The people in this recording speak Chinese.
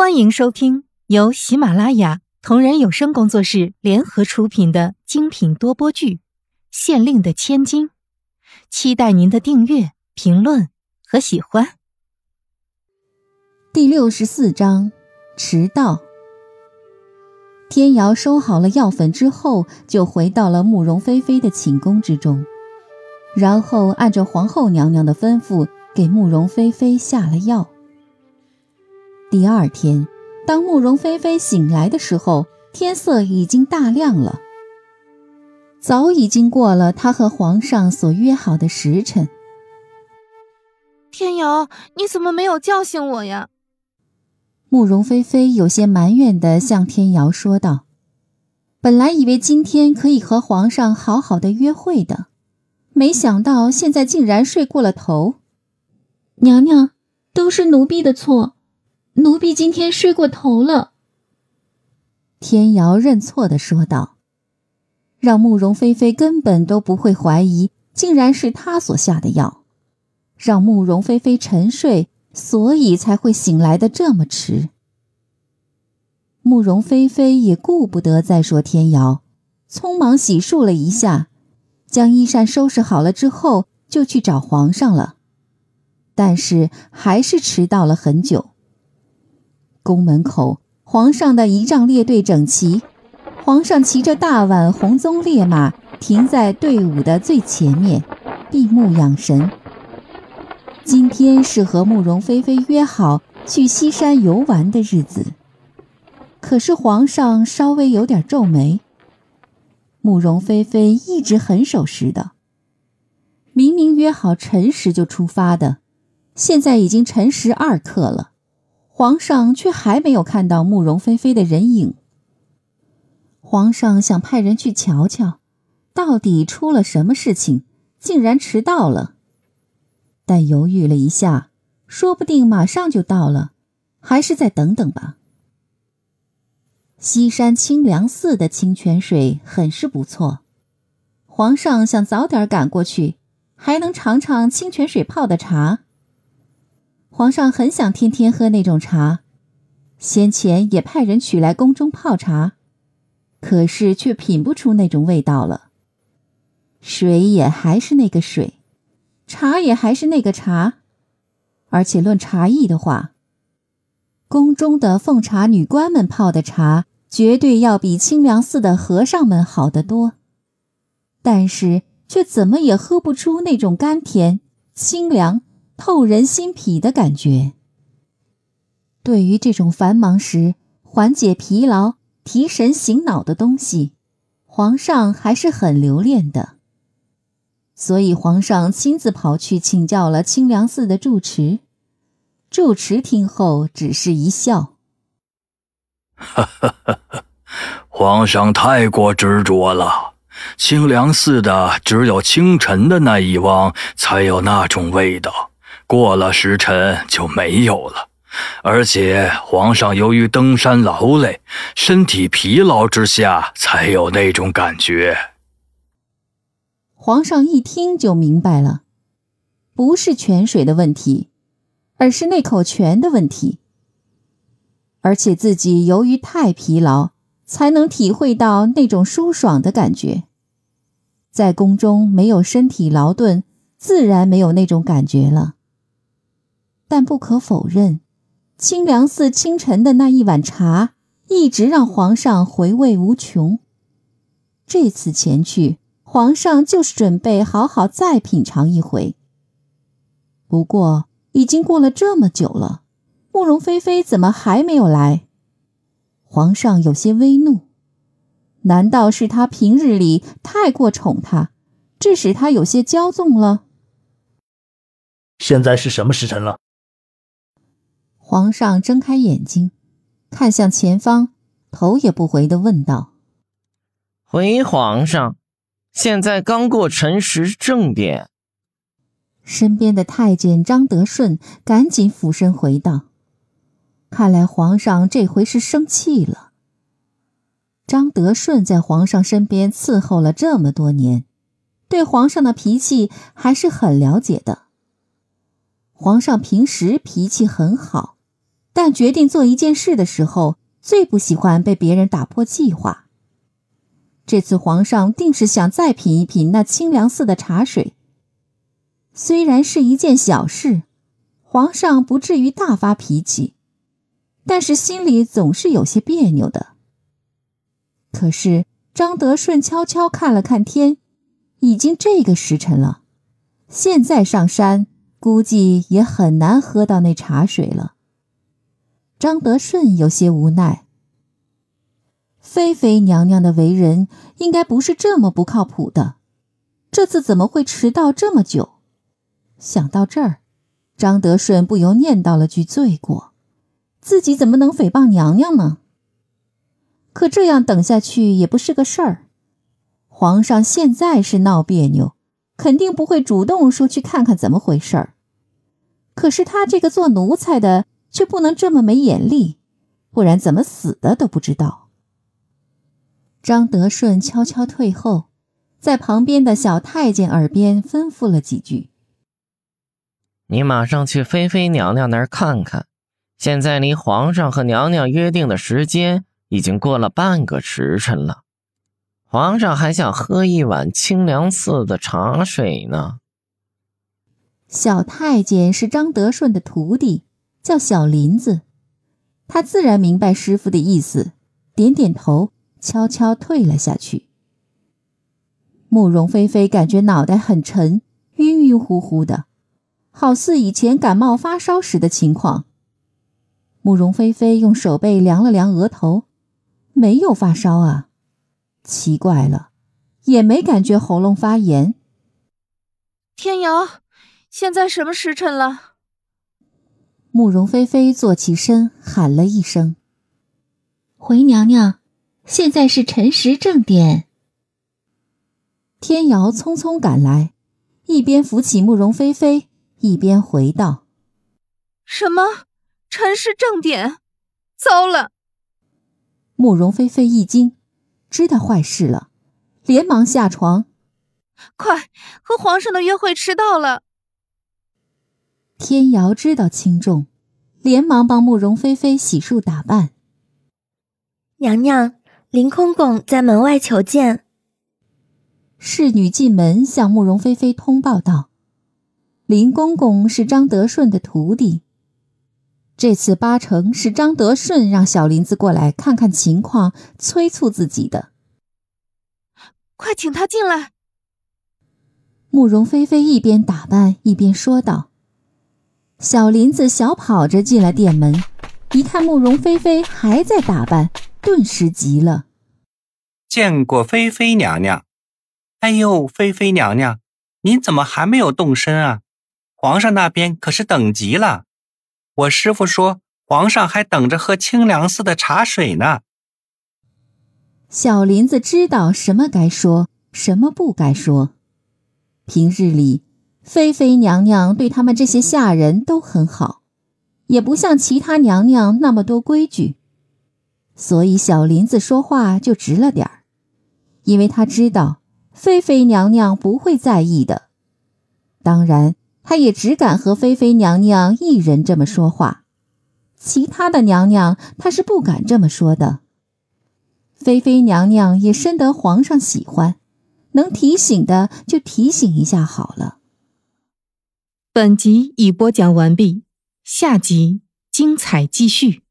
欢迎收听由喜马拉雅同人有声工作室联合出品的精品多播剧《县令的千金》，期待您的订阅、评论和喜欢。第六十四章，迟到。天瑶收好了药粉之后，就回到了慕容菲菲的寝宫之中，然后按照皇后娘娘的吩咐，给慕容菲菲下了药。第二天，当慕容菲菲醒来的时候，天色已经大亮了。早已经过了她和皇上所约好的时辰。天瑶，你怎么没有叫醒我呀？慕容菲菲有些埋怨地向天瑶说道：“本来以为今天可以和皇上好好的约会的，没想到现在竟然睡过了头。娘娘，都是奴婢的错。”奴婢今天睡过头了。天瑶认错的说道，让慕容菲菲根本都不会怀疑，竟然是他所下的药，让慕容菲菲沉睡，所以才会醒来的这么迟。慕容菲菲也顾不得再说天瑶，匆忙洗漱了一下，将衣衫收拾好了之后，就去找皇上了，但是还是迟到了很久。宫门口，皇上的仪仗列队整齐，皇上骑着大宛红鬃烈马停在队伍的最前面，闭目养神。今天是和慕容菲菲约好去西山游玩的日子，可是皇上稍微有点皱眉。慕容菲菲一直很守时的，明明约好辰时就出发的，现在已经辰时二刻了。皇上却还没有看到慕容菲菲的人影。皇上想派人去瞧瞧，到底出了什么事情，竟然迟到了。但犹豫了一下，说不定马上就到了，还是再等等吧。西山清凉寺的清泉水很是不错，皇上想早点赶过去，还能尝尝清泉水泡的茶。皇上很想天天喝那种茶，先前也派人取来宫中泡茶，可是却品不出那种味道了。水也还是那个水，茶也还是那个茶，而且论茶艺的话，宫中的奉茶女官们泡的茶绝对要比清凉寺的和尚们好得多，但是却怎么也喝不出那种甘甜清凉。透人心脾的感觉。对于这种繁忙时缓解疲劳、提神醒脑的东西，皇上还是很留恋的。所以，皇上亲自跑去请教了清凉寺的住持。住持听后只是一笑：“哈哈哈哈皇上太过执着了。清凉寺的只有清晨的那一汪才有那种味道。”过了时辰就没有了，而且皇上由于登山劳累，身体疲劳之下才有那种感觉。皇上一听就明白了，不是泉水的问题，而是那口泉的问题。而且自己由于太疲劳，才能体会到那种舒爽的感觉。在宫中没有身体劳顿，自然没有那种感觉了。但不可否认，清凉寺清晨的那一碗茶一直让皇上回味无穷。这次前去，皇上就是准备好好再品尝一回。不过，已经过了这么久了，慕容菲菲怎么还没有来？皇上有些微怒，难道是他平日里太过宠她，致使她有些骄纵了？现在是什么时辰了？皇上睁开眼睛，看向前方，头也不回的问道：“回皇上，现在刚过辰时正点。”身边的太监张德顺赶紧俯身回道：“看来皇上这回是生气了。”张德顺在皇上身边伺候了这么多年，对皇上的脾气还是很了解的。皇上平时脾气很好。但决定做一件事的时候，最不喜欢被别人打破计划。这次皇上定是想再品一品那清凉寺的茶水。虽然是一件小事，皇上不至于大发脾气，但是心里总是有些别扭的。可是张德顺悄悄看了看天，已经这个时辰了，现在上山估计也很难喝到那茶水了。张德顺有些无奈。菲菲娘娘的为人应该不是这么不靠谱的，这次怎么会迟到这么久？想到这儿，张德顺不由念叨了句罪过：自己怎么能诽谤娘娘呢？可这样等下去也不是个事儿。皇上现在是闹别扭，肯定不会主动说去看看怎么回事儿。可是他这个做奴才的却不能这么没眼力，不然怎么死的都不知道。张德顺悄悄退后，在旁边的小太监耳边吩咐了几句：“你马上去菲菲娘娘那儿看看，现在离皇上和娘娘约定的时间已经过了半个时辰了，皇上还想喝一碗清凉寺的茶水呢。”小太监是张德顺的徒弟，叫小林子，他自然明白师傅的意思，点点头。悄悄退了下去。慕容菲菲感觉脑袋很沉，晕晕乎乎的，好似以前感冒发烧时的情况。慕容菲菲用手背量了量额头，没有发烧啊，奇怪了，也没感觉喉咙发炎。天瑶，现在什么时辰了？慕容菲菲坐起身，喊了一声：“回娘娘。”现在是辰时正点。天瑶匆匆赶来，一边扶起慕容菲菲，一边回道：“什么？辰时正点？糟了！”慕容菲菲一惊，知道坏事了，连忙下床：“快，和皇上的约会迟到了！”天瑶知道轻重，连忙帮慕容菲菲洗漱打扮。娘娘。林公公在门外求见。侍女进门向慕容菲菲通报道：“林公公是张德顺的徒弟，这次八成是张德顺让小林子过来看看情况，催促自己的。快请他进来。”慕容菲菲一边打扮一边说道。小林子小跑着进了店门，一看慕容菲菲还在打扮。顿时急了，见过菲菲娘娘。哎呦，菲菲娘娘，您怎么还没有动身啊？皇上那边可是等急了。我师傅说，皇上还等着喝清凉寺的茶水呢。小林子知道什么该说，什么不该说。平日里，妃妃娘娘对他们这些下人都很好，也不像其他娘娘那么多规矩。所以小林子说话就直了点儿，因为他知道菲菲娘娘不会在意的。当然，他也只敢和菲菲娘娘一人这么说话，其他的娘娘他是不敢这么说的。菲菲娘娘也深得皇上喜欢，能提醒的就提醒一下好了。本集已播讲完毕，下集精彩继续。